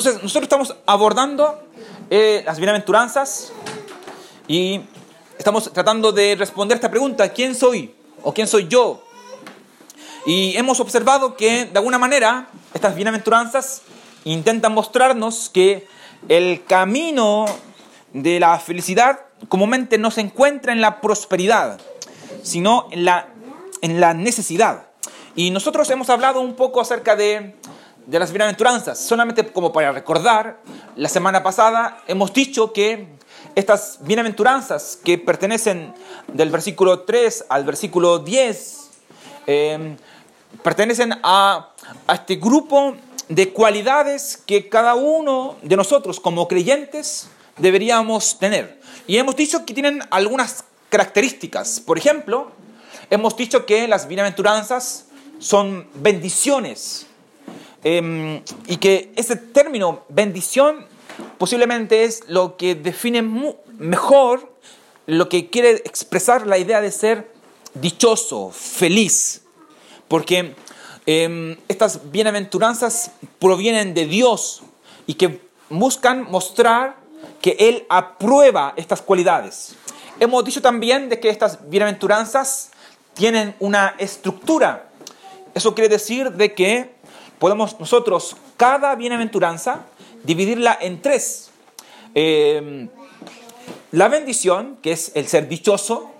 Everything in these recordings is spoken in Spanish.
Entonces, nosotros estamos abordando eh, las bienaventuranzas y estamos tratando de responder esta pregunta, ¿quién soy? ¿O quién soy yo? Y hemos observado que, de alguna manera, estas bienaventuranzas intentan mostrarnos que el camino de la felicidad comúnmente no se encuentra en la prosperidad, sino en la, en la necesidad. Y nosotros hemos hablado un poco acerca de, de las bienaventuranzas, solamente como para recordar, la semana pasada hemos dicho que estas bienaventuranzas que pertenecen del versículo 3 al versículo 10, eh, pertenecen a, a este grupo de cualidades que cada uno de nosotros como creyentes deberíamos tener. Y hemos dicho que tienen algunas características. Por ejemplo, hemos dicho que las bienaventuranzas son bendiciones. Eh, y que ese término bendición posiblemente es lo que define mejor lo que quiere expresar la idea de ser dichoso, feliz. Porque eh, estas bienaventuranzas provienen de Dios y que buscan mostrar que Él aprueba estas cualidades. Hemos dicho también de que estas bienaventuranzas tienen una estructura. Eso quiere decir de que podemos nosotros cada bienaventuranza dividirla en tres. Eh, la bendición, que es el ser dichoso,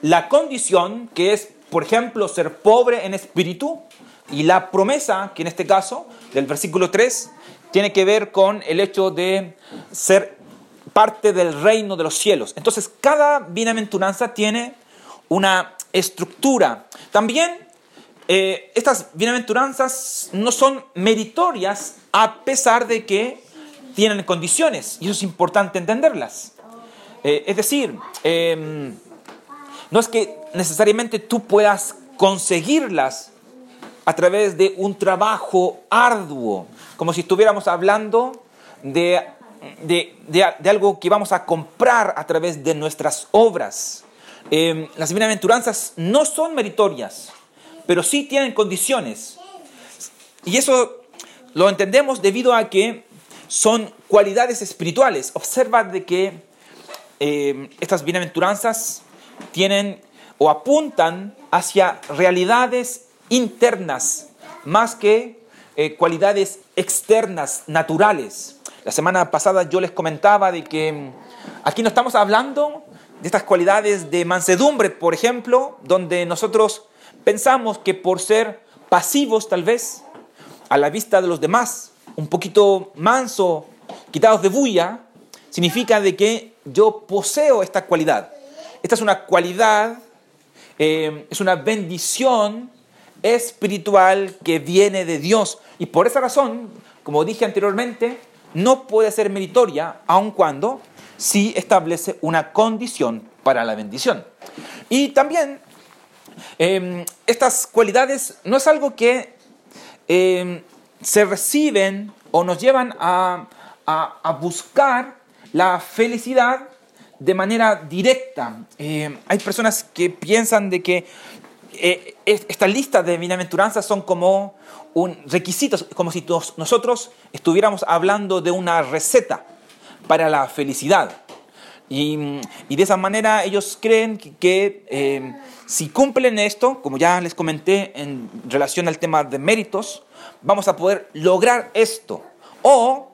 la condición, que es, por ejemplo, ser pobre en espíritu, y la promesa, que en este caso, del versículo 3, tiene que ver con el hecho de ser parte del reino de los cielos. Entonces, cada bienaventuranza tiene una estructura. También eh, estas bienaventuranzas no son meritorias a pesar de que tienen condiciones, y eso es importante entenderlas. Eh, es decir, eh, no es que necesariamente tú puedas conseguirlas a través de un trabajo arduo, como si estuviéramos hablando de, de, de, algo que vamos a comprar a través de nuestras obras. Eh, las bienaventuranzas no son meritorias, pero sí tienen condiciones. Y eso lo entendemos debido a que son cualidades espirituales. Observa de que eh, estas bienaventuranzas tienen o apuntan hacia realidades internas más que eh, cualidades externas, naturales. La semana pasada yo les comentaba de que mm, aquí no estamos hablando de estas cualidades de mansedumbre, por ejemplo, donde nosotros pensamos que por ser pasivos tal vez, a la vista de los demás, un poquito manso, quitados de bulla, significa de que yo poseo esta cualidad. Esta es una cualidad, eh, es una bendición espiritual que viene de Dios. Y por esa razón, como dije anteriormente, no puede ser meritoria, aun cuando sí establece una condición para la bendición. Y también eh, estas cualidades no es algo que eh, se reciben o nos llevan a, buscar la felicidad de manera directa. Eh, hay personas que piensan de que eh, esta lista de bienaventuranzas son como un requisitos, como si nosotros estuviéramos hablando de una receta para la felicidad. Y, y de esa manera ellos creen que, que eh, si cumplen esto, como ya les comenté en relación al tema de méritos, vamos a poder lograr esto. O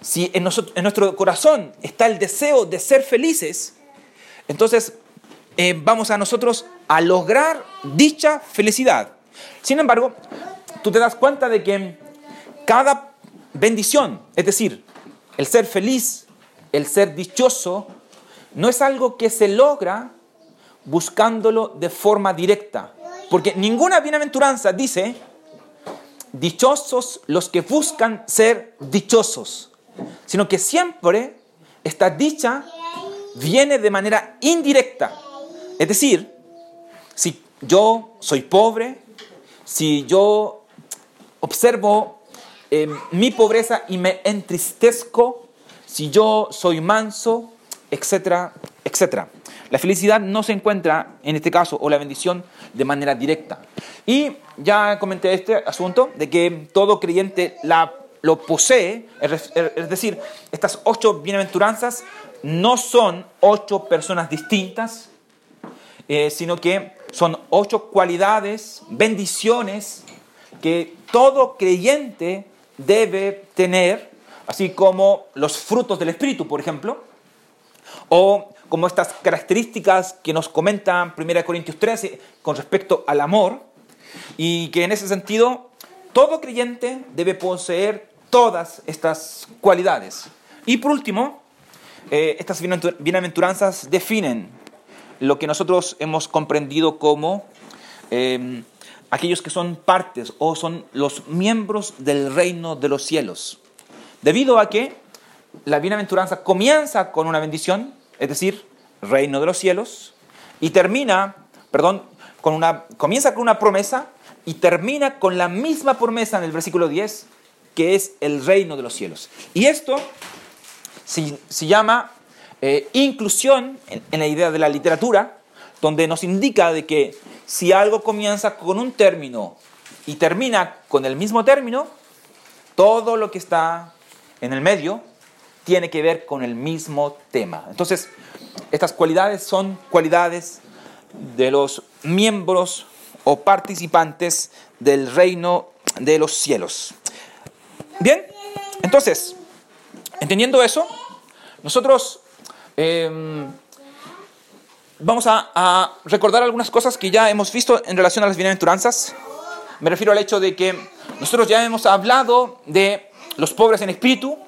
si en, nosotros, en nuestro corazón está el deseo de ser felices, entonces eh, vamos a nosotros a lograr dicha felicidad. Sin embargo, tú te das cuenta de que cada bendición, es decir, el ser feliz, el ser dichoso, no es algo que se logra buscándolo de forma directa. Porque ninguna bienaventuranza dice, dichosos los que buscan ser dichosos, sino que siempre esta dicha viene de manera indirecta. Es decir, si yo soy pobre, si yo observo eh, mi pobreza y me entristezco, si yo soy manso, etcétera, etcétera. La felicidad no se encuentra, en este caso, o la bendición, de manera directa. Y ya comenté este asunto de que todo creyente la lo posee, es decir, estas ocho bienaventuranzas no son ocho personas distintas, eh, sino que son ocho cualidades, bendiciones que todo creyente debe tener, así como los frutos del Espíritu, por ejemplo, o como estas características que nos comenta 1 Corintios 13 con respecto al amor, y que en ese sentido todo creyente debe poseer todas estas cualidades. Y por último, eh, estas bienaventuranzas definen lo que nosotros hemos comprendido como em, aquellos que son partes o son los miembros del reino de los cielos. Debido a que la bienaventuranza comienza con una bendición, es decir, reino de los cielos, y termina, perdón, con una, comienza con una promesa y termina con la misma promesa en el versículo 10, que es el reino de los cielos. Y esto se, llama eh, inclusión en, en la idea de la literatura, donde nos indica de que si algo comienza con un término y termina con el mismo término, todo lo que está en el medio tiene que ver con el mismo tema. Entonces, estas cualidades son cualidades de los miembros o participantes del reino de los cielos. Bien, entonces, entendiendo eso, nosotros em, vamos a, recordar algunas cosas que ya hemos visto en relación a las bienaventuranzas. Me refiero al hecho de que nosotros ya hemos hablado de los pobres en espíritu,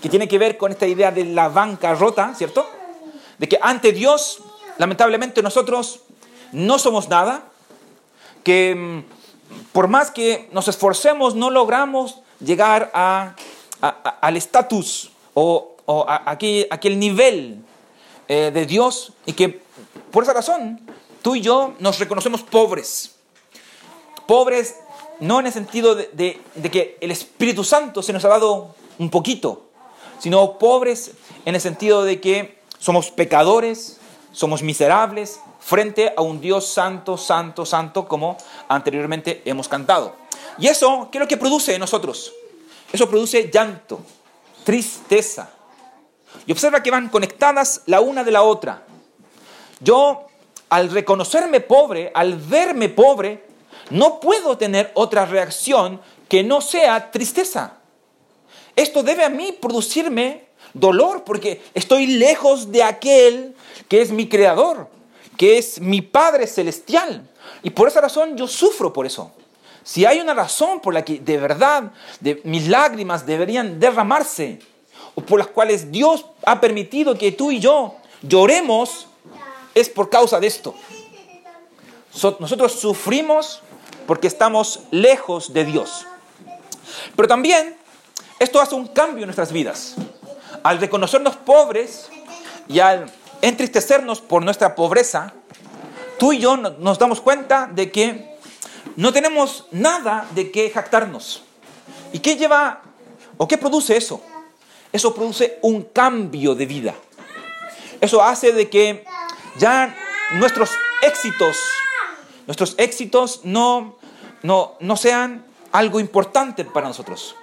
que tiene que ver con esta idea de la banca rota, ¿cierto? De que ante Dios, lamentablemente nosotros no somos nada, que mm, por más que nos esforcemos, no logramos llegar a, al estatus o, a, aquel, nivel eh, de Dios y que por esa razón tú y yo nos reconocemos pobres. Pobres no en el sentido de, que el Espíritu Santo se nos ha dado un poquito, sino pobres en el sentido de que somos pecadores, somos miserables, frente a un Dios santo, santo, santo, como anteriormente hemos cantado. Y eso, ¿qué es lo que produce en nosotros? Eso produce llanto, tristeza. Y observa que van conectadas la una de la otra. Yo, al reconocerme pobre, al verme pobre, no puedo tener otra reacción que no sea tristeza. Esto debe a mí producirme dolor porque estoy lejos de aquel que es mi creador que es mi Padre Celestial. Y por esa razón yo sufro por eso. Si hay una razón por la que de verdad mis lágrimas deberían derramarse, o por las cuales Dios ha permitido que tú y yo lloremos, es por causa de esto. nosotros sufrimos porque estamos lejos de Dios. Pero también esto hace un cambio en nuestras vidas. Al reconocernos pobres y al entristecernos por nuestra pobreza, tú y yo nos damos cuenta de que no tenemos nada de qué jactarnos. ¿Y qué lleva o qué produce eso? Eso produce un cambio de vida. Eso hace de que ya nuestros éxitos, nuestros éxitos no, no, no sean algo importante para nosotros.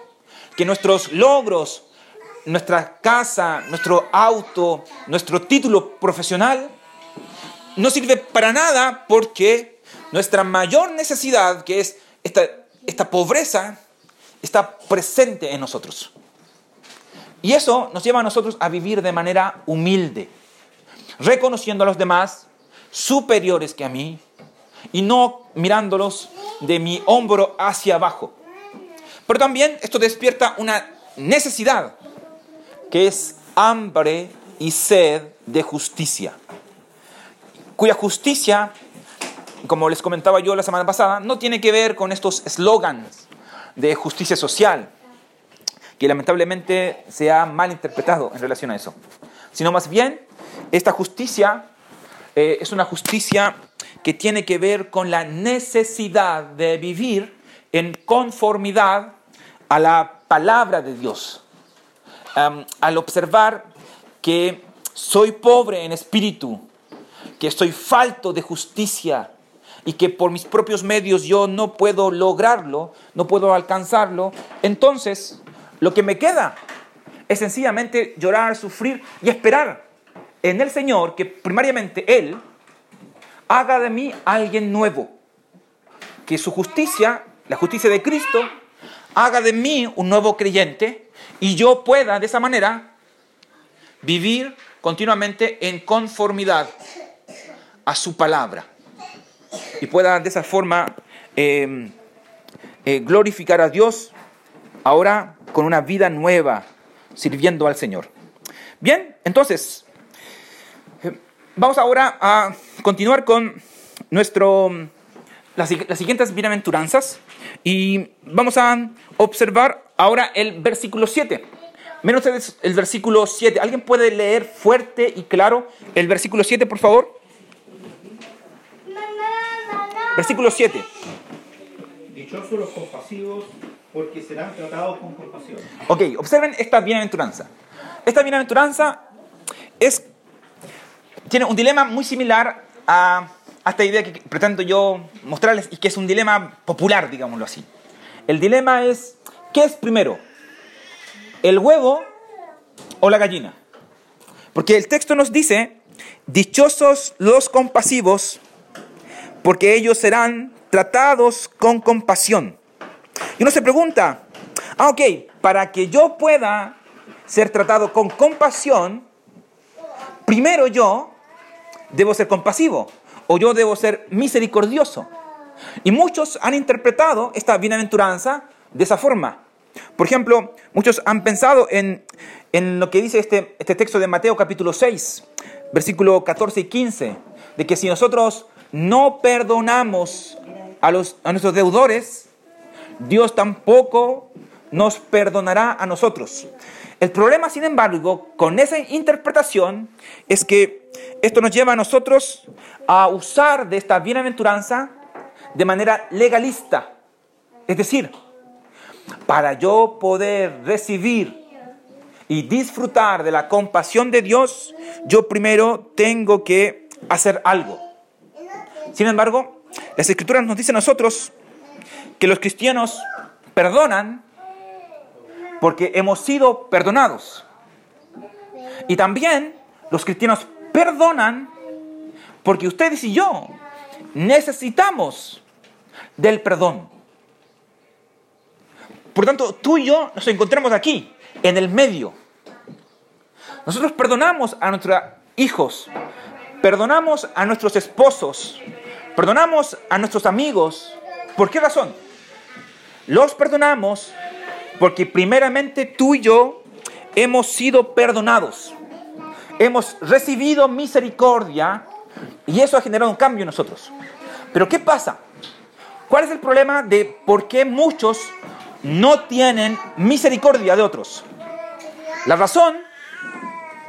Que nuestros logros, nuestra casa, nuestro auto, nuestro título profesional, no sirve para nada porque nuestra mayor necesidad, que es esta, esta pobreza, está presente en nosotros. Y eso nos lleva a nosotros a vivir de manera humilde, reconociendo a los demás superiores que a mí y no mirándolos de mi hombro hacia abajo. Pero también esto despierta una necesidad que es hambre y sed de justicia, cuya justicia, como les comentaba yo la semana pasada, no tiene que ver con estos eslogans de justicia social, que lamentablemente se ha mal interpretado en relación a eso, sino más bien esta justicia eh, es una justicia que tiene que ver con la necesidad de vivir en conformidad a la palabra de Dios. Al observar que soy pobre en espíritu, que estoy falto de justicia y que por mis propios medios yo no puedo lograrlo, no puedo alcanzarlo, entonces lo que me queda es sencillamente llorar, sufrir y esperar en el Señor que primariamente Él haga de mí alguien nuevo. Que su justicia, la justicia de Cristo, haga de mí un nuevo creyente y yo pueda de esa manera vivir continuamente en conformidad a su palabra y pueda de esa forma eh, eh, glorificar a Dios ahora con una vida nueva sirviendo al Señor. Bien, entonces, vamos ahora a continuar con nuestro, las, las siguientes bienaventuranzas y vamos a observar ahora el versículo 7. Menos el versículo 7. ¿Alguien puede leer fuerte y claro el versículo 7, por favor? Versículo 7. Dichosos los compasivos, porque serán tratados con compasión. Ok, observen esta bienaventuranza. Esta bienaventuranza es, tiene un dilema muy similar a, esta idea que pretendo yo mostrarles y que es un dilema popular, digámoslo así. El dilema es, ¿qué es primero? ¿El huevo o la gallina? Porque el texto nos dice, dichosos los compasivos, porque ellos serán tratados con compasión. Y uno se pregunta, ah, ok, para que yo pueda ser tratado con compasión, primero yo debo ser compasivo o yo debo ser misericordioso. Y muchos han interpretado esta bienaventuranza de esa forma. Por ejemplo, muchos han pensado en, en lo que dice este, este texto de Mateo capítulo 6, versículo 14 y 15, de que si nosotros no perdonamos a, los, a nuestros deudores, Dios tampoco nos perdonará a nosotros. El problema, sin embargo, con esa interpretación es que esto nos lleva a nosotros a usar de esta bienaventuranza de manera legalista. Es decir, para yo poder recibir y disfrutar de la compasión de Dios, yo primero tengo que hacer algo. Sin embargo, las escrituras nos dicen a nosotros que los cristianos perdonan porque hemos sido perdonados. Y también los cristianos perdonan porque ustedes y yo necesitamos del perdón. Por tanto, tú y yo nos encontramos aquí, en el medio. Nosotros perdonamos a nuestros hijos, perdonamos a nuestros esposos, perdonamos a nuestros amigos. ¿Por qué razón? Los perdonamos porque primeramente tú y yo hemos sido perdonados. Hemos recibido misericordia y eso ha generado un cambio en nosotros. Pero ¿qué pasa? ¿Cuál es el problema de por qué muchos no tienen misericordia de otros? La razón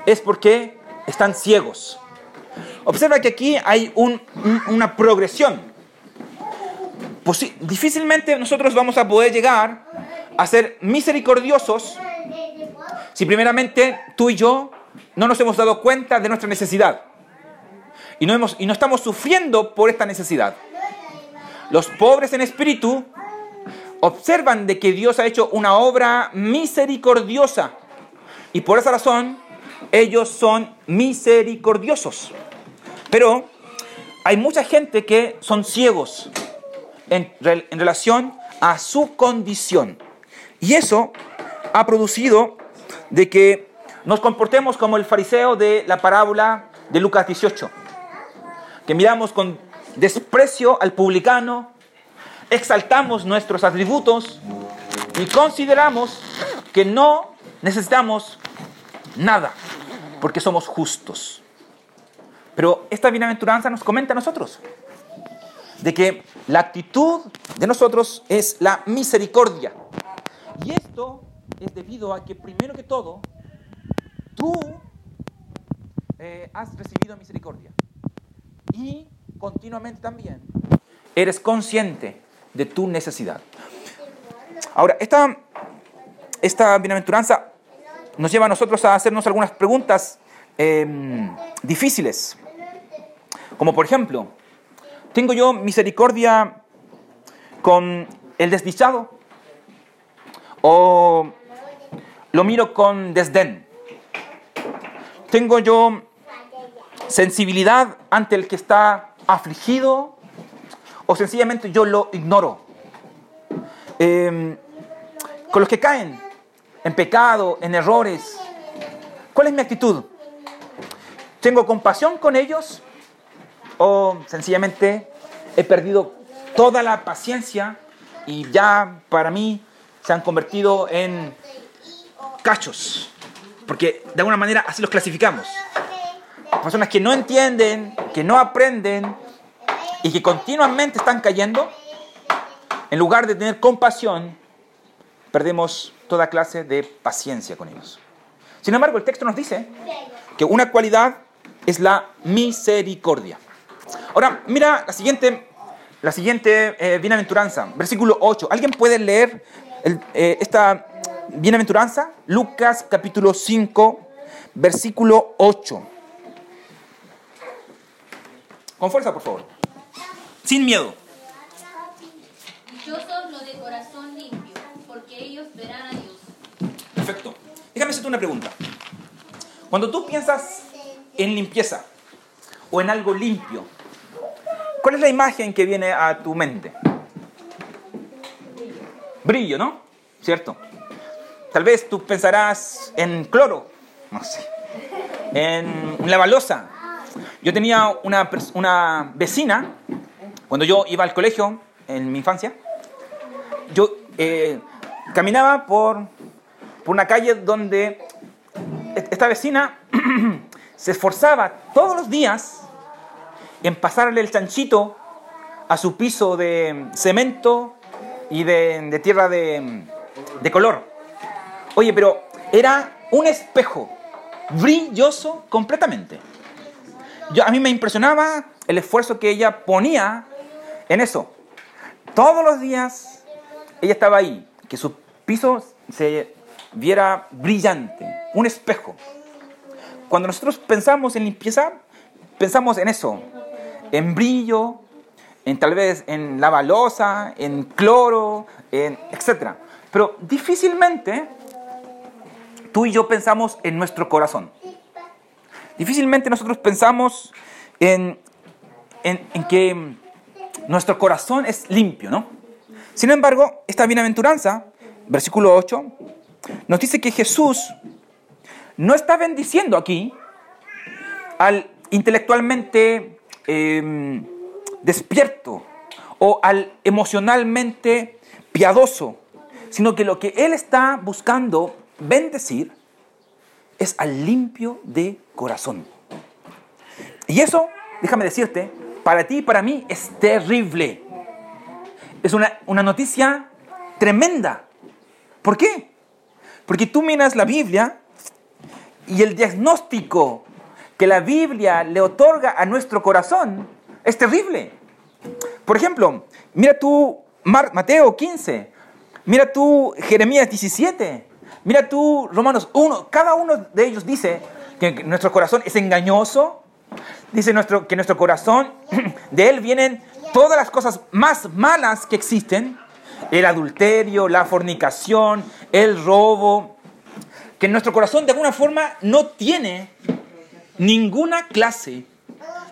es porque están ciegos. Observa que aquí hay una progresión. Pues difícilmente nosotros vamos a poder llegar a ser misericordiosos si primeramente tú y yo no nos hemos dado cuenta de nuestra necesidad y no, hemos, y no estamos sufriendo por esta necesidad. Los pobres en espíritu observan de que Dios ha hecho una obra misericordiosa y por esa razón ellos son misericordiosos. Pero hay mucha gente que son ciegos en, en relación a su condición. Y eso ha producido de que nos comportemos como el fariseo de la parábola de Lucas 18, que miramos con desprecio al publicano, exaltamos nuestros atributos y consideramos que no necesitamos nada, porque somos justos. Pero esta bienaventuranza nos comenta a nosotros de que la actitud de nosotros es la misericordia. Y esto es debido a que primero que todo, tú eh, has recibido misericordia. Y continuamente también eres consciente de tu necesidad. Ahora, esta, esta bienaventuranza nos lleva a nosotros a hacernos algunas preguntas em, difíciles. Como por ejemplo, ¿tengo yo misericordia con el desdichado? ¿O lo miro con desdén. Tengo yo sensibilidad ante el que está afligido o sencillamente yo lo ignoro. Em, con los que caen en pecado, en errores, ¿cuál es mi actitud? ¿Tengo compasión con ellos o sencillamente he perdido toda la paciencia y ya para mí se han convertido en cachos? Porque de alguna manera así los clasificamos. Personas que no entienden, que no aprenden y que continuamente están cayendo, en lugar de tener compasión, perdemos toda clase de paciencia con ellos. Sin embargo, el texto nos dice que una cualidad es la misericordia. Ahora, mira la siguiente, la siguiente eh, bienaventuranza, versículo 8. ¿Alguien puede leer eh, esta bienaventuranza? Lucas capítulo 5, versículo 8. Con fuerza, por favor. Sin miedo. Dichosos los de corazón limpio, porque ellos verán a Dios. Perfecto. Déjame hacerte una pregunta. Cuando tú piensas en limpieza o en algo limpio, ¿cuál es la imagen que viene a tu mente? Brillo, ¿no? ¿Cierto? Tal vez tú pensarás en cloro, no sé, en la balosa. Yo tenía una, una vecina, cuando yo iba al colegio, en mi infancia, yo eh, caminaba por, por una calle donde esta vecina se esforzaba todos los días en pasarle el chanchito a su piso de cemento y de, tierra de, de, color. Oye, pero era un espejo brilloso completamente. Yo, a mí me impresionaba el esfuerzo que ella ponía en eso. Todos los días ella estaba ahí, que su piso se viera brillante, un espejo. Cuando nosotros pensamos en limpieza, pensamos en eso, en brillo, en tal vez en la balosa, en cloro, en etc. Pero difícilmente tú y yo pensamos en nuestro corazón. Difícilmente nosotros pensamos en, en, que nuestro corazón es limpio, ¿no? Sin embargo, esta bienaventuranza, versículo 8, nos dice que Jesús no está bendiciendo aquí al intelectualmente em, despierto o al emocionalmente piadoso, sino que lo que Él está buscando bendecir es al limpio de corazón. Y eso, déjame decirte, para ti y para mí es terrible. Es una, una noticia tremenda. ¿Por qué? Porque tú miras la Biblia y el diagnóstico que la Biblia le otorga a nuestro corazón es terrible. Por ejemplo, mira tú Mateo 15, mira tú Jeremías 17, mira tú Romanos 1, cada uno de ellos dice que nuestro corazón es engañoso, dice nuestro, que nuestro corazón, de él vienen todas las cosas más malas que existen, el adulterio, la fornicación, el robo, que nuestro corazón de alguna forma no tiene ninguna clase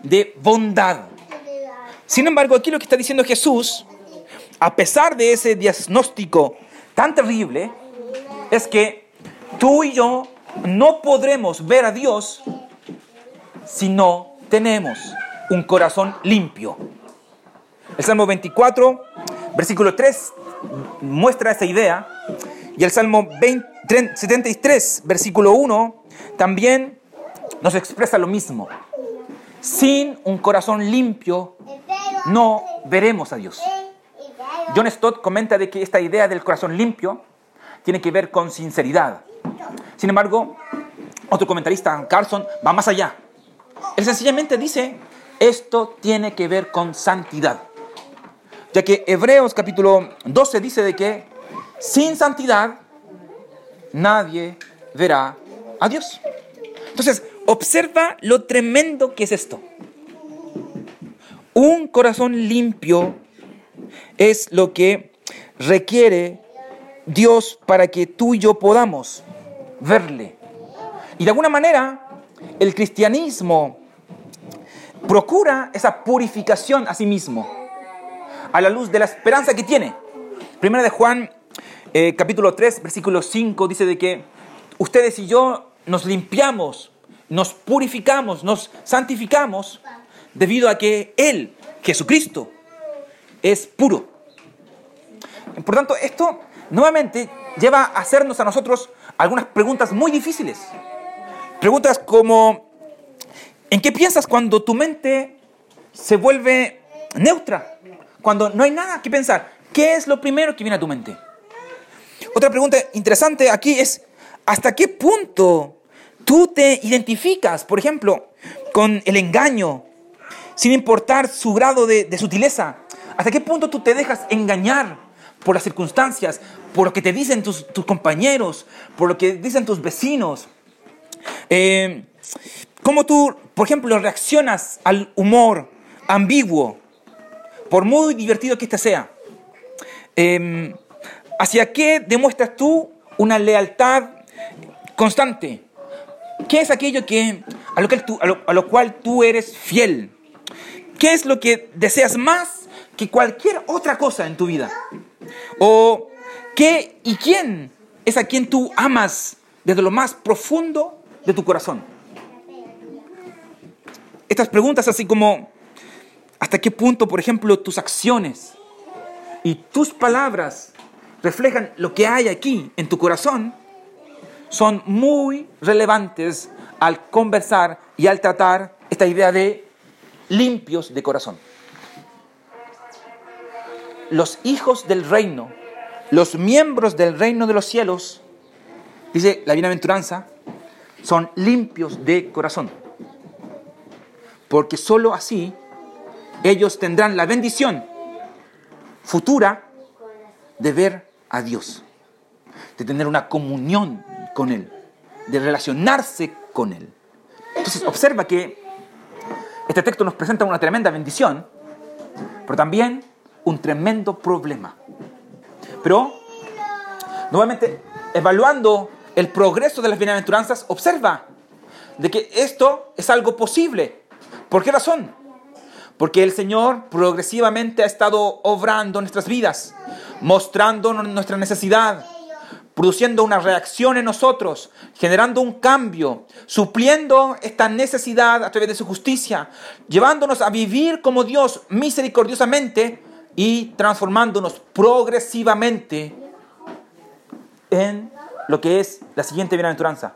de bondad. Sin embargo, aquí lo que está diciendo Jesús, a pesar de ese diagnóstico tan terrible, es que tú y yo no podremos ver a Dios si no tenemos un corazón limpio. El Salmo 24, versículo 3, muestra esa idea. Y el Salmo 73, versículo 1, también nos expresa lo mismo. Sin un corazón limpio, no veremos a Dios. John Stott comenta de que esta idea del corazón limpio tiene que ver con sinceridad. Sin embargo, otro comentarista, Carson, va más allá. Él sencillamente dice, esto tiene que ver con santidad. Ya que Hebreos capítulo 12 dice de que sin santidad nadie verá a Dios. Entonces, observa lo tremendo que es esto. Un corazón limpio es lo que requiere Dios para que tú y yo podamos verle. Y de alguna manera, el cristianismo procura esa purificación a sí mismo, a la luz de la esperanza que tiene. Primera de Juan, eh, capítulo 3, versículo 5, dice de que ustedes y yo nos limpiamos, nos purificamos, nos santificamos debido a que Él, Jesucristo, es puro. Por tanto, esto nuevamente lleva a hacernos a nosotros algunas preguntas muy difíciles. Preguntas como, ¿en qué piensas cuando tu mente se vuelve neutra? Cuando no hay nada que pensar. ¿Qué es lo primero que viene a tu mente? Otra pregunta interesante aquí es, ¿hasta qué punto tú te identificas, por ejemplo, con el engaño, sin importar su grado de, sutileza? ¿Hasta qué punto tú te dejas engañar por las circunstancias, por lo que te dicen tus, compañeros, por lo que dicen tus vecinos? Eh, ¿Cómo tú, por ejemplo, reaccionas al humor ambiguo, por muy divertido que éste sea? Eh, ¿Hacia qué demuestras tú una lealtad constante? ¿Qué es aquello que, a, lo que a lo cual tú eres fiel? ¿Qué es lo que deseas más que cualquier otra cosa en tu vida? ¿O qué y quién es a quien tú amas desde lo más profundo de tu corazón? Estas preguntas así como, ¿hasta qué punto, por ejemplo, tus acciones y tus palabras reflejan lo que hay aquí en tu corazón? Son muy relevantes al conversar y al tratar esta idea de limpios de corazón. Los hijos del reino, los miembros del reino de los cielos, dice la bienaventuranza, son limpios de corazón. Porque sólo así ellos tendrán la bendición futura de ver a Dios, de tener una comunión con Él, de relacionarse con Él. Entonces observa que este texto nos presenta una tremenda bendición, pero también un tremendo problema. Pero, nuevamente, evaluando el progreso de las bienaventuranzas, observa de que esto es algo posible. ¿Por qué razón? Porque el Señor progresivamente ha estado obrando nuestras vidas, mostrando nuestra necesidad, produciendo una reacción en nosotros, generando un cambio, supliendo esta necesidad a través de su justicia, llevándonos a vivir como Dios misericordiosamente y transformándonos progresivamente en lo que es la siguiente bienaventuranza,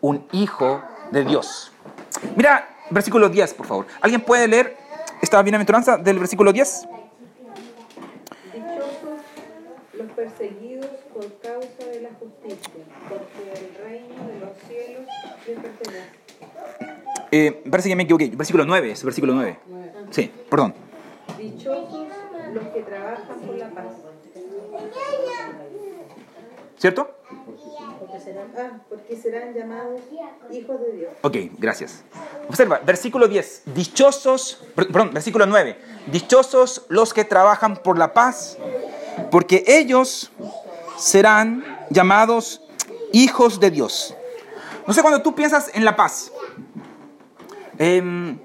un hijo de Dios. Mira, versículo 10, por favor. ¿Alguien puede leer esta bienaventuranza del versículo 10? Dichosos los perseguidos por causa de la justicia, porque el reino de los cielos les pertenece. Eh, parece que me equivoqué. Versículo 9, es versículo 9. Sí, perdón. Dichosos los que trabajan por la paz, ¿Cierto? ah, porque serán llamados hijos de Dios. Ok, gracias. Observa, versículo 10. Dichosos, per- perdón, versículo 9. Dichosos los que trabajan por la paz, porque ellos serán llamados hijos de Dios. No sé, cuando tú piensas en la paz, em,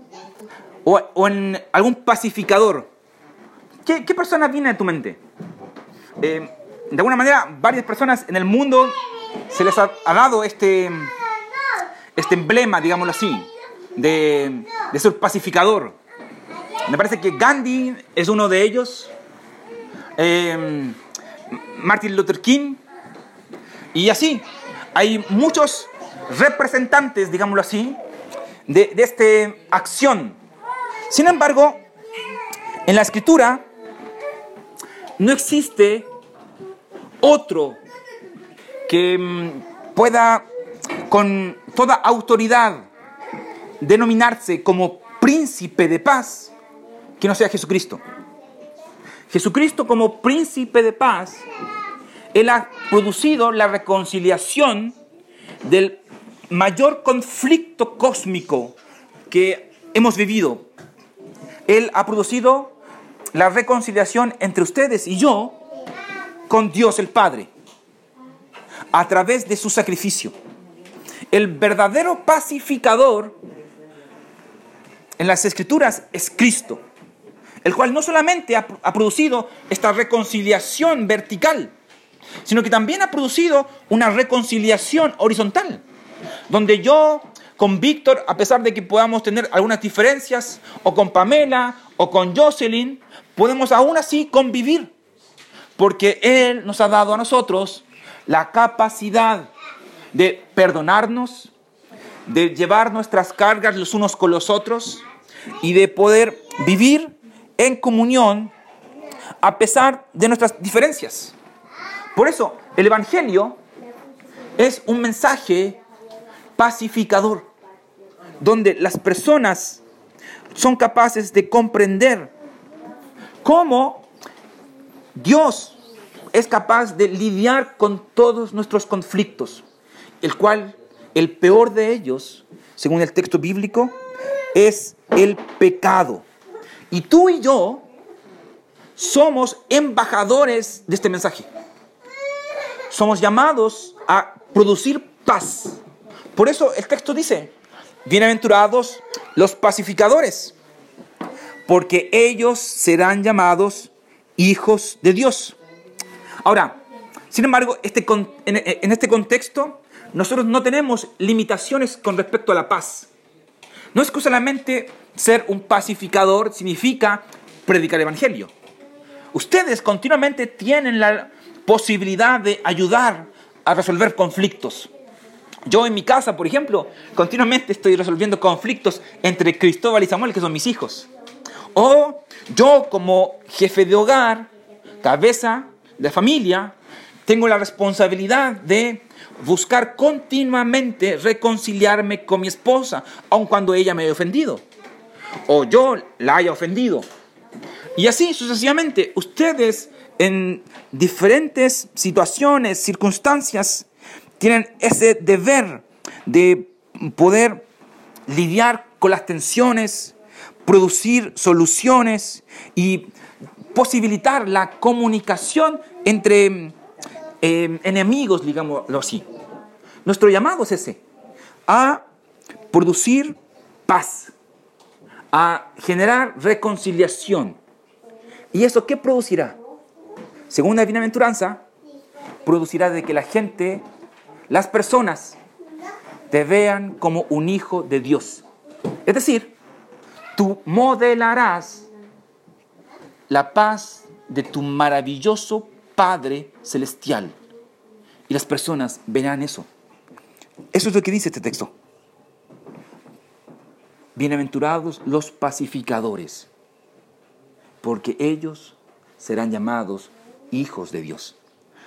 o, o en algún pacificador, ¿qué, qué persona viene a tu mente? Em, de alguna manera, varias personas en el mundo se les ha, dado este, este emblema, digámoslo así, de, de ser pacificador. Me parece que Gandhi es uno de ellos, eh, Martin Luther King, y así. Hay muchos representantes, digámoslo así, de, de esta acción. Sin embargo, en la escritura no existe otro que mm, pueda con toda autoridad denominarse como príncipe de paz que no sea Jesucristo. Jesucristo como príncipe de paz, Él ha producido la reconciliación del mayor conflicto cósmico que hemos vivido. Él ha producido la reconciliación entre ustedes y yo con Dios el Padre. a través de su sacrificio. El verdadero pacificador en las escrituras es Cristo, el cual no solamente ha, producido esta reconciliación vertical, sino que también ha producido una reconciliación horizontal, donde yo con Víctor, a pesar de que podamos tener algunas diferencias, o con Pamela, o con Jocelyn, podemos aún así convivir, porque Él nos ha dado a nosotros la capacidad de perdonarnos, de llevar nuestras cargas los unos con los otros y de poder vivir en comunión a pesar de nuestras diferencias. Por eso, el Evangelio es un mensaje pacificador, donde las personas son capaces de comprender cómo Dios es capaz de lidiar con todos nuestros conflictos, el cual el peor de ellos, según el texto bíblico, es el pecado. Y tú y yo somos embajadores de este mensaje. Somos llamados a producir paz. Por eso el texto dice, bienaventurados los pacificadores, porque ellos serán llamados hijos de Dios. Ahora, sin embargo, este, en este contexto, nosotros no tenemos limitaciones con respecto a la paz. No es que solamente ser un pacificador significa predicar el evangelio. Ustedes continuamente tienen la posibilidad de ayudar a resolver conflictos. Yo en mi casa, por ejemplo, continuamente estoy resolviendo conflictos entre Cristóbal y Samuel, que son mis hijos. O yo como jefe de hogar, cabeza de familia, tengo la responsabilidad de buscar continuamente reconciliarme con mi esposa, aun cuando ella me haya ofendido. O yo la haya ofendido. Y así sucesivamente, ustedes en diferentes situaciones, circunstancias, tienen ese deber de poder lidiar con las tensiones, producir soluciones y posibilitar la comunicación entre eh, enemigos, digámoslo así. Nuestro llamado es ese, a producir paz, a generar reconciliación. ¿Y eso qué producirá? Según la bienaventuranza, producirá de que la gente, las personas, te vean como un hijo de Dios. Es decir, tú modelarás la paz de tu maravilloso Padre Celestial. Y las personas verán eso. Eso es lo que dice este texto. Bienaventurados los pacificadores, porque ellos serán llamados hijos de Dios.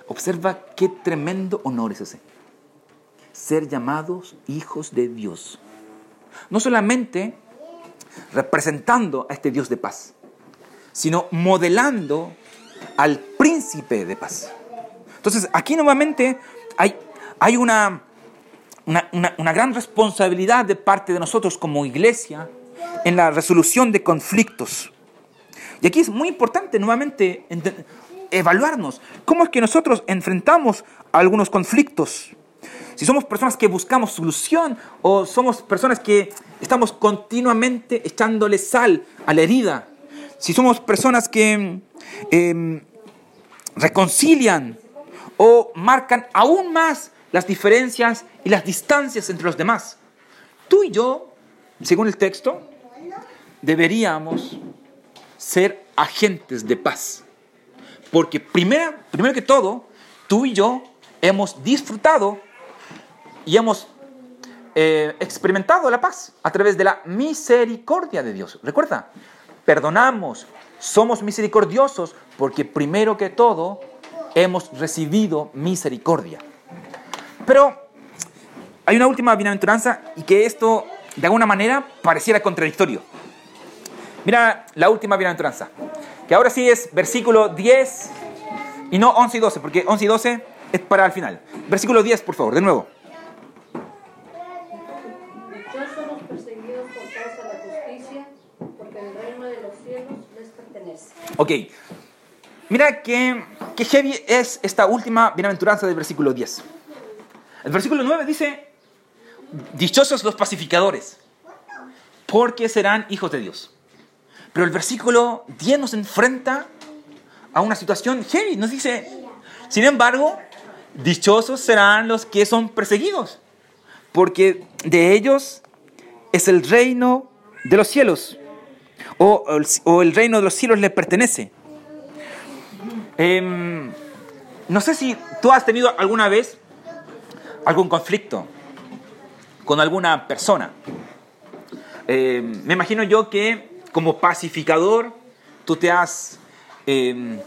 Observa qué tremendo honor es ese. Ser llamados hijos de Dios. No solamente representando a este Dios de paz, sino modelando al príncipe de paz. Entonces, aquí nuevamente hay, hay una, una, una- gran responsabilidad de parte de nosotros como iglesia en la resolución de conflictos. Y aquí es muy importante nuevamente ente- evaluarnos cómo es que nosotros enfrentamos algunos conflictos. Si somos personas que buscamos solución o somos personas que estamos continuamente echándole sal a la herida. Si somos personas que em, reconcilian o marcan aún más las diferencias y las distancias entre los demás. Tú y yo, según el texto, deberíamos ser agentes de paz. Porque primero, primero que todo, tú y yo hemos disfrutado y hemos eh, experimentado la paz a través de la misericordia de Dios. Recuerda, perdonamos, somos misericordiosos porque primero que todo hemos recibido misericordia. Pero hay una última bienaventuranza y que esto de alguna manera pareciera contradictorio. Mira la última bienaventuranza, que ahora sí es versículo 10 y no 11 y 12, porque 11 y 12 es para el final. Versículo 10, por favor, de nuevo. Ok. Mira que, heavy es esta última bienaventuranza del versículo 10. El versículo 9 dice, dichosos los pacificadores, porque serán hijos de Dios. Pero el versículo 10 nos enfrenta a una situación heavy. Nos dice, sin embargo, dichosos serán los que son perseguidos, porque de ellos es el reino de los cielos, o, el reino de los cielos les pertenece. Em, no sé si tú has tenido alguna vez algún conflicto con alguna persona. Em, me imagino yo que como pacificador tú te has em,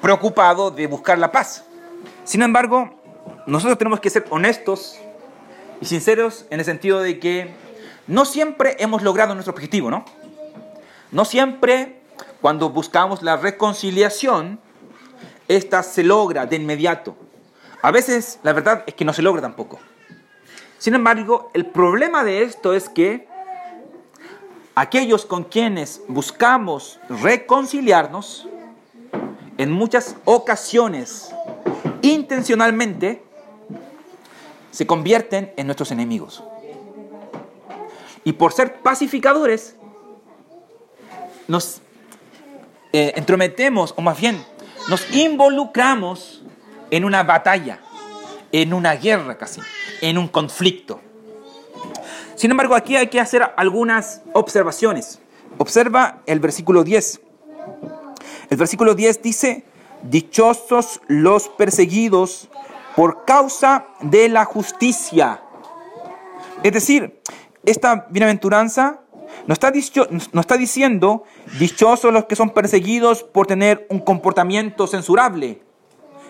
preocupado de buscar la paz. Sin embargo, nosotros tenemos que ser honestos y sinceros en el sentido de que no siempre hemos logrado nuestro objetivo, ¿no? No siempre cuando buscamos la reconciliación, esta se logra de inmediato. A veces la verdad es que no se logra tampoco. Sin embargo, el problema de esto es que aquellos con quienes buscamos reconciliarnos, en muchas ocasiones, intencionalmente, se convierten en nuestros enemigos. Y por ser pacificadores, nos eh, entrometemos, o más bien, nos involucramos en una batalla, en una guerra casi, en un conflicto. Sin embargo, aquí hay que hacer algunas observaciones. Observa el versículo 10. El versículo 10 dice, dichosos los perseguidos por causa de la justicia. Es decir, esta bienaventuranza no está, diciendo dichosos los que son perseguidos por tener un comportamiento censurable,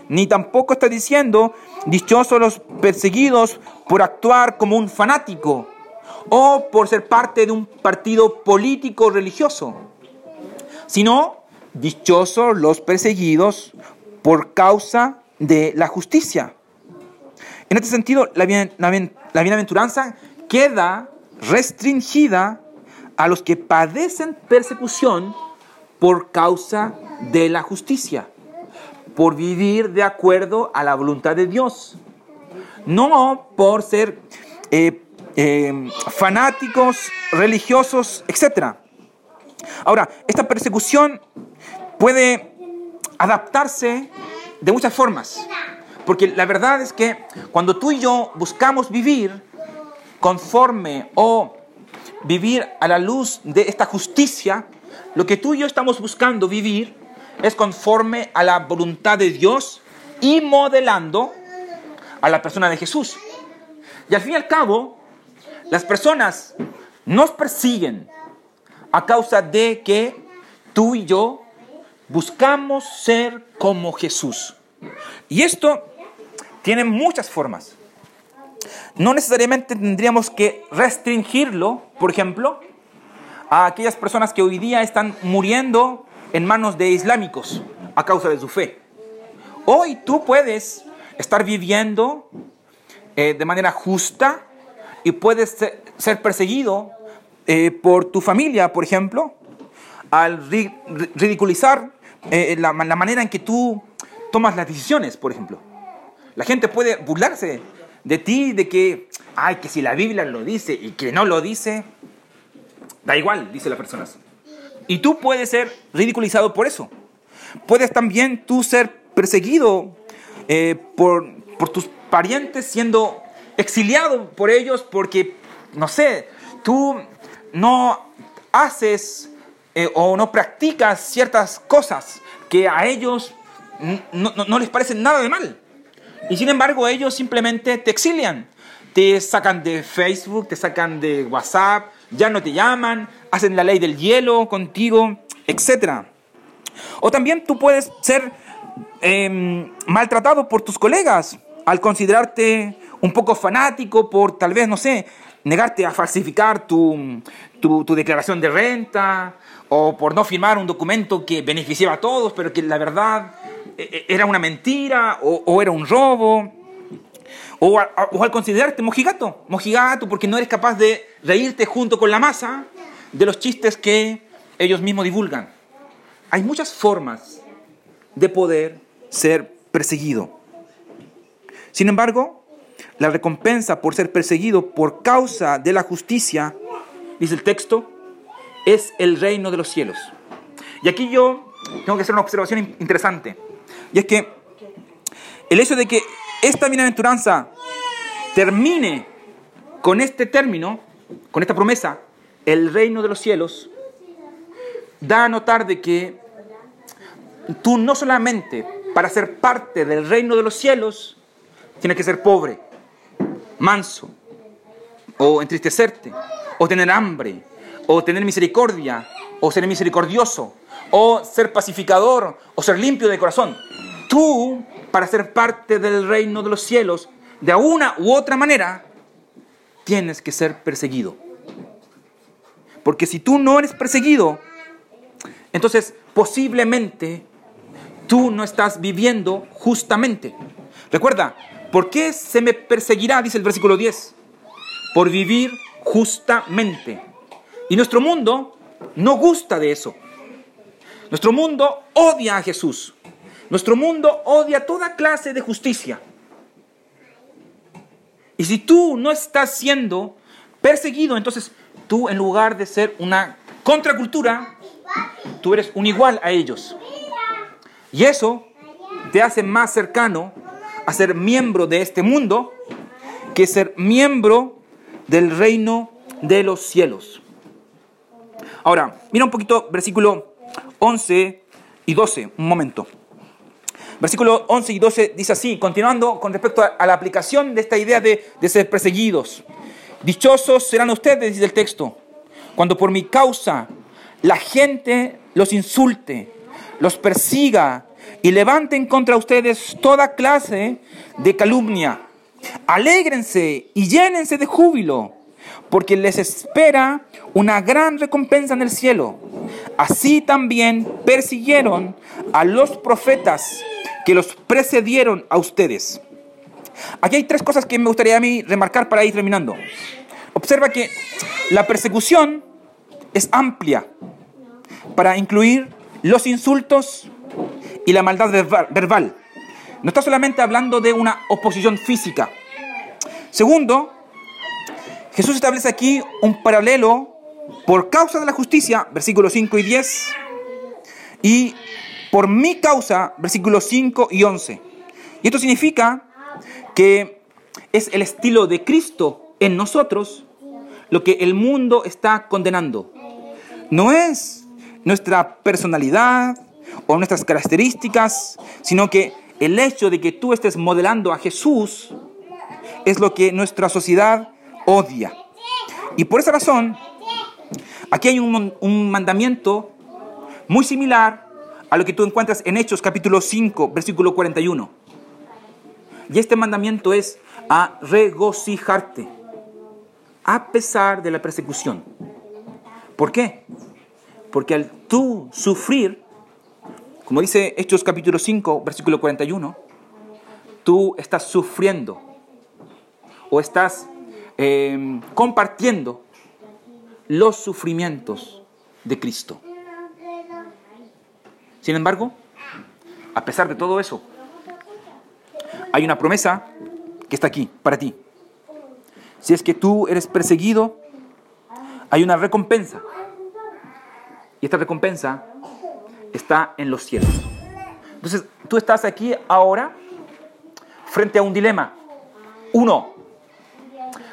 ni tampoco está diciendo dichosos los perseguidos por actuar como un fanático o por ser parte de un partido político religioso, sino dichosos los perseguidos por causa de la justicia. En este sentido, la bienaventuranza queda restringida a los que padecen persecución por causa de la justicia, por vivir de acuerdo a la voluntad de Dios, no por ser eh, eh, fanáticos, religiosos, etc. Ahora, esta persecución puede adaptarse de muchas formas, porque la verdad es que cuando tú y yo buscamos vivir conforme o vivir a la luz de esta justicia, lo que tú y yo estamos buscando vivir es conforme a la voluntad de Dios y modelando a la persona de Jesús. Y al fin y al cabo, las personas nos persiguen a causa de que tú y yo buscamos ser como Jesús. Y esto tiene muchas formas. No necesariamente tendríamos que restringirlo, por ejemplo, a aquellas personas que hoy día están muriendo en manos de islámicos a causa de su fe. Hoy tú puedes estar viviendo eh, de manera justa y puedes ser, perseguido eh, por tu familia, por ejemplo, al ridiculizar eh, la, la manera en que tú tomas las decisiones, por ejemplo. La gente puede burlarse de ti, de que, ay, que si la Biblia lo dice y que no lo dice, da igual, dice las personas. Y tú puedes ser ridiculizado por eso. Puedes también tú ser perseguido eh, por, por tus parientes, siendo exiliado por ellos porque, no sé, tú no haces eh, o no practicas ciertas cosas que a ellos no, no, les parecen nada de mal. Y sin embargo ellos simplemente te exilian, te sacan de Facebook, te sacan de WhatsApp, ya no te llaman, hacen la ley del hielo contigo, etc. O también tú puedes ser em, maltratado por tus colegas al considerarte un poco fanático por tal vez, no sé, negarte a falsificar tu, tu, declaración de renta o por no firmar un documento que beneficiaba a todos, pero que la verdad e, e, era una mentira o, era un robo. O, o, al considerarte mojigato, mojigato porque no eres capaz de reírte junto con la masa de los chistes que ellos mismos divulgan. Hay muchas formas de poder ser perseguido. Sin embargo, la recompensa por ser perseguido por causa de la justicia, dice el texto, es el reino de los cielos. Y aquí yo tengo que hacer una observación in- interesante. Y es que el hecho de que esta bienaventuranza termine con este término, con esta promesa, el reino de los cielos, da a notar de que tú no solamente para ser parte del reino de los cielos tienes que ser pobre, manso, o entristecerte, o tener hambre, o tener misericordia, o ser misericordioso, o ser pacificador, o ser limpio de corazón. Tú, para ser parte del reino de los cielos, de una u otra manera, tienes que ser perseguido. Porque si tú no eres perseguido, entonces posiblemente tú no estás viviendo justamente. Recuerda, ¿por qué se me perseguirá? Dice el versículo 10. Por vivir justamente. Y nuestro mundo no gusta de eso. Nuestro mundo odia a Jesús. Nuestro mundo odia toda clase de justicia. Y si tú no estás siendo perseguido, entonces tú en lugar de ser una contracultura, tú eres un igual a ellos. Y eso te hace más cercano a ser miembro de este mundo que ser miembro del reino de los cielos. Ahora, mira un poquito versículo 11 y 12, un momento. Versículo 11 y 12 dice así, continuando con respecto a, la aplicación de esta idea de, de ser perseguidos. Dichosos serán ustedes, dice el texto, cuando por mi causa la gente los insulte, los persiga y levanten contra ustedes toda clase de calumnia. Alégrense y llénense de júbilo, porque les espera una gran recompensa en el cielo. Así también persiguieron a los profetas que los precedieron a ustedes. Aquí hay tres cosas que me gustaría a mí remarcar para ir terminando. Observa que la persecución es amplia para incluir los insultos y la maldad verba- verbal. No está solamente hablando de una oposición física. Segundo, Jesús establece aquí un paralelo por causa de la justicia, versículos 5 y 10, y por mi causa, versículos 5 y 11. Y esto significa que es el estilo de Cristo en nosotros lo que el mundo está condenando. No es nuestra personalidad o nuestras características, sino que el hecho de que tú estés modelando a Jesús es lo que nuestra sociedad odia. Y por esa razón, aquí hay un, un mandamiento muy similar a lo que tú encuentras en Hechos capítulo 5, versículo 41. Y este mandamiento es a regocijarte a pesar de la persecución. ¿Por qué? Porque al tú sufrir, como dice Hechos capítulo 5, versículo 41, tú estás sufriendo o estás eh, compartiendo los sufrimientos de Cristo. Sin embargo, a pesar de todo eso, hay una promesa que está aquí para ti. Si es que tú eres perseguido, hay una recompensa. Y esta recompensa está en los cielos. Entonces, tú estás aquí ahora frente a un dilema. Uno,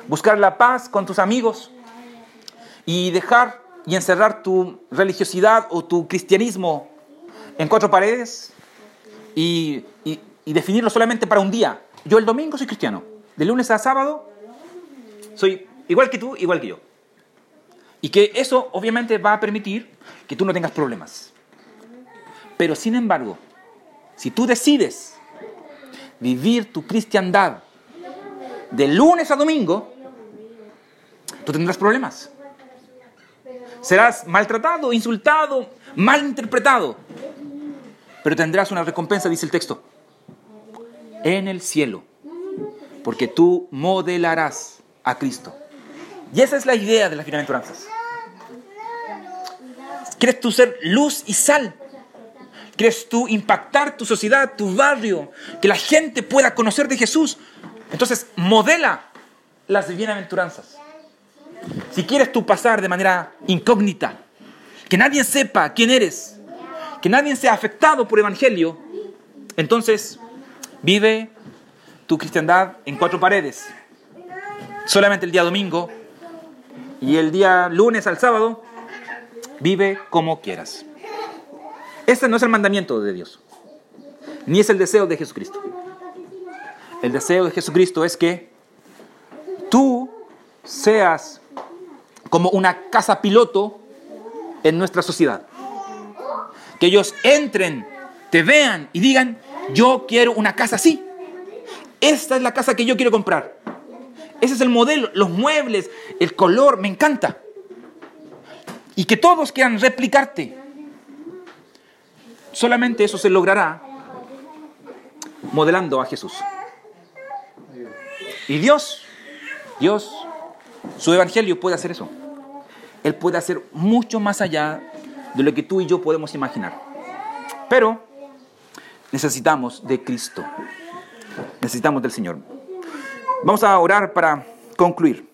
buscar la paz con tus amigos y dejar y encerrar tu religiosidad o tu cristianismo en cuatro paredes y, definirlo solamente para un día. Yo el domingo soy cristiano. De lunes a sábado soy igual que tú, igual que yo. Y que eso obviamente va a permitir que tú no tengas problemas. Pero sin embargo, si tú decides vivir tu cristiandad de lunes a domingo, tú tendrás problemas. Serás maltratado, insultado, malinterpretado. Pero tendrás una recompensa, dice el texto, en el cielo. Porque tú modelarás a Cristo. Y esa es la idea de las bienaventuranzas. ¿Quieres tú ser luz y sal? ¿Quieres tú impactar tu sociedad, tu barrio? Que la gente pueda conocer de Jesús. Entonces, modela las bienaventuranzas. Si quieres tú pasar de manera incógnita, que nadie sepa quién eres, que nadie sea afectado por el Evangelio, entonces vive tu cristiandad en cuatro paredes. Solamente el día domingo y el día lunes al sábado, vive como quieras. Este no es el mandamiento de Dios, ni es el deseo de Jesucristo. El deseo de Jesucristo es que tú seas como una casa piloto en nuestra sociedad. Que ellos entren, te vean y digan, yo quiero una casa así. Esta es la casa que yo quiero comprar. Ese es el modelo, los muebles, el color, me encanta. Y que todos quieran replicarte. Solamente eso se logrará modelando a Jesús. Y Dios, Dios, su evangelio puede hacer eso. Él puede hacer mucho más allá de lo que tú y yo podemos imaginar. Pero necesitamos de Cristo. Necesitamos del Señor. Vamos a orar para concluir.